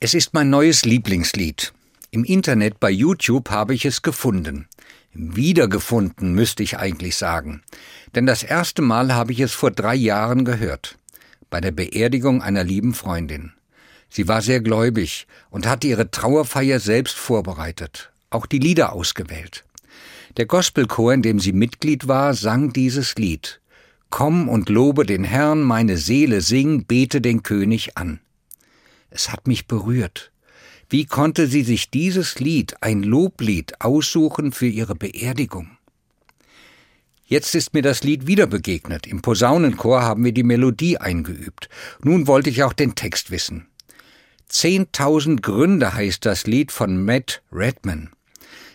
Es ist mein neues Lieblingslied. Im Internet bei YouTube habe ich es gefunden. Wiedergefunden, müsste ich eigentlich sagen. Denn das erste Mal habe ich es vor drei Jahren gehört. Bei der Beerdigung einer lieben Freundin. Sie war sehr gläubig und hatte ihre Trauerfeier selbst vorbereitet, auch die Lieder ausgewählt. Der Gospelchor, in dem sie Mitglied war, sang dieses Lied. Komm und lobe den Herrn, meine Seele sing, bete den König an. Es hat mich berührt. Wie konnte sie sich dieses Lied, ein Loblied, aussuchen für ihre Beerdigung? Jetzt ist mir das Lied wieder begegnet. Im Posaunenchor haben wir die Melodie eingeübt. Nun wollte ich auch den Text wissen. Zehntausend Gründe heißt das Lied von Matt Redman.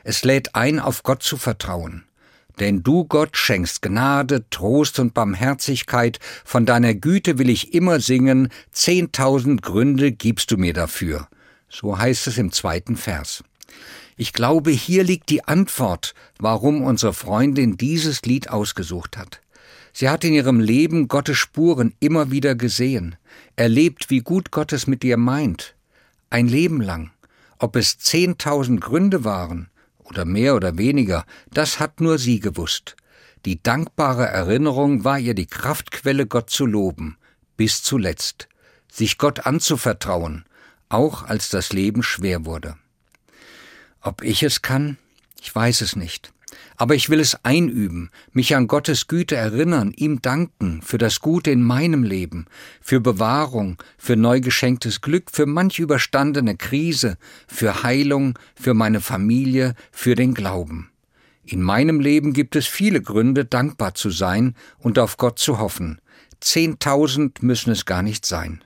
Es lädt ein, auf Gott zu vertrauen. Denn du, Gott, schenkst Gnade, Trost und Barmherzigkeit, von deiner Güte will ich immer singen, zehntausend Gründe gibst du mir dafür. So heißt es im zweiten Vers. Ich glaube, hier liegt die Antwort, warum unsere Freundin dieses Lied ausgesucht hat. Sie hat in ihrem Leben Gottes Spuren immer wieder gesehen, erlebt, wie gut Gott es mit ihr meint. Ein Leben lang. Ob es zehntausend Gründe waren, oder mehr oder weniger, das hat nur sie gewusst. Die dankbare Erinnerung war ihr die Kraftquelle, Gott zu loben, bis zuletzt, sich Gott anzuvertrauen, auch als das Leben schwer wurde. Ob ich es kann? Ich weiß es nicht. Aber ich will es einüben, mich an Gottes Güte erinnern, ihm danken für das Gute in meinem Leben, für Bewahrung, für neu geschenktes Glück, für manch überstandene Krise, für Heilung, für meine Familie, für den Glauben. In meinem Leben gibt es viele Gründe, dankbar zu sein und auf Gott zu hoffen. Zehntausend müssen es gar nicht sein.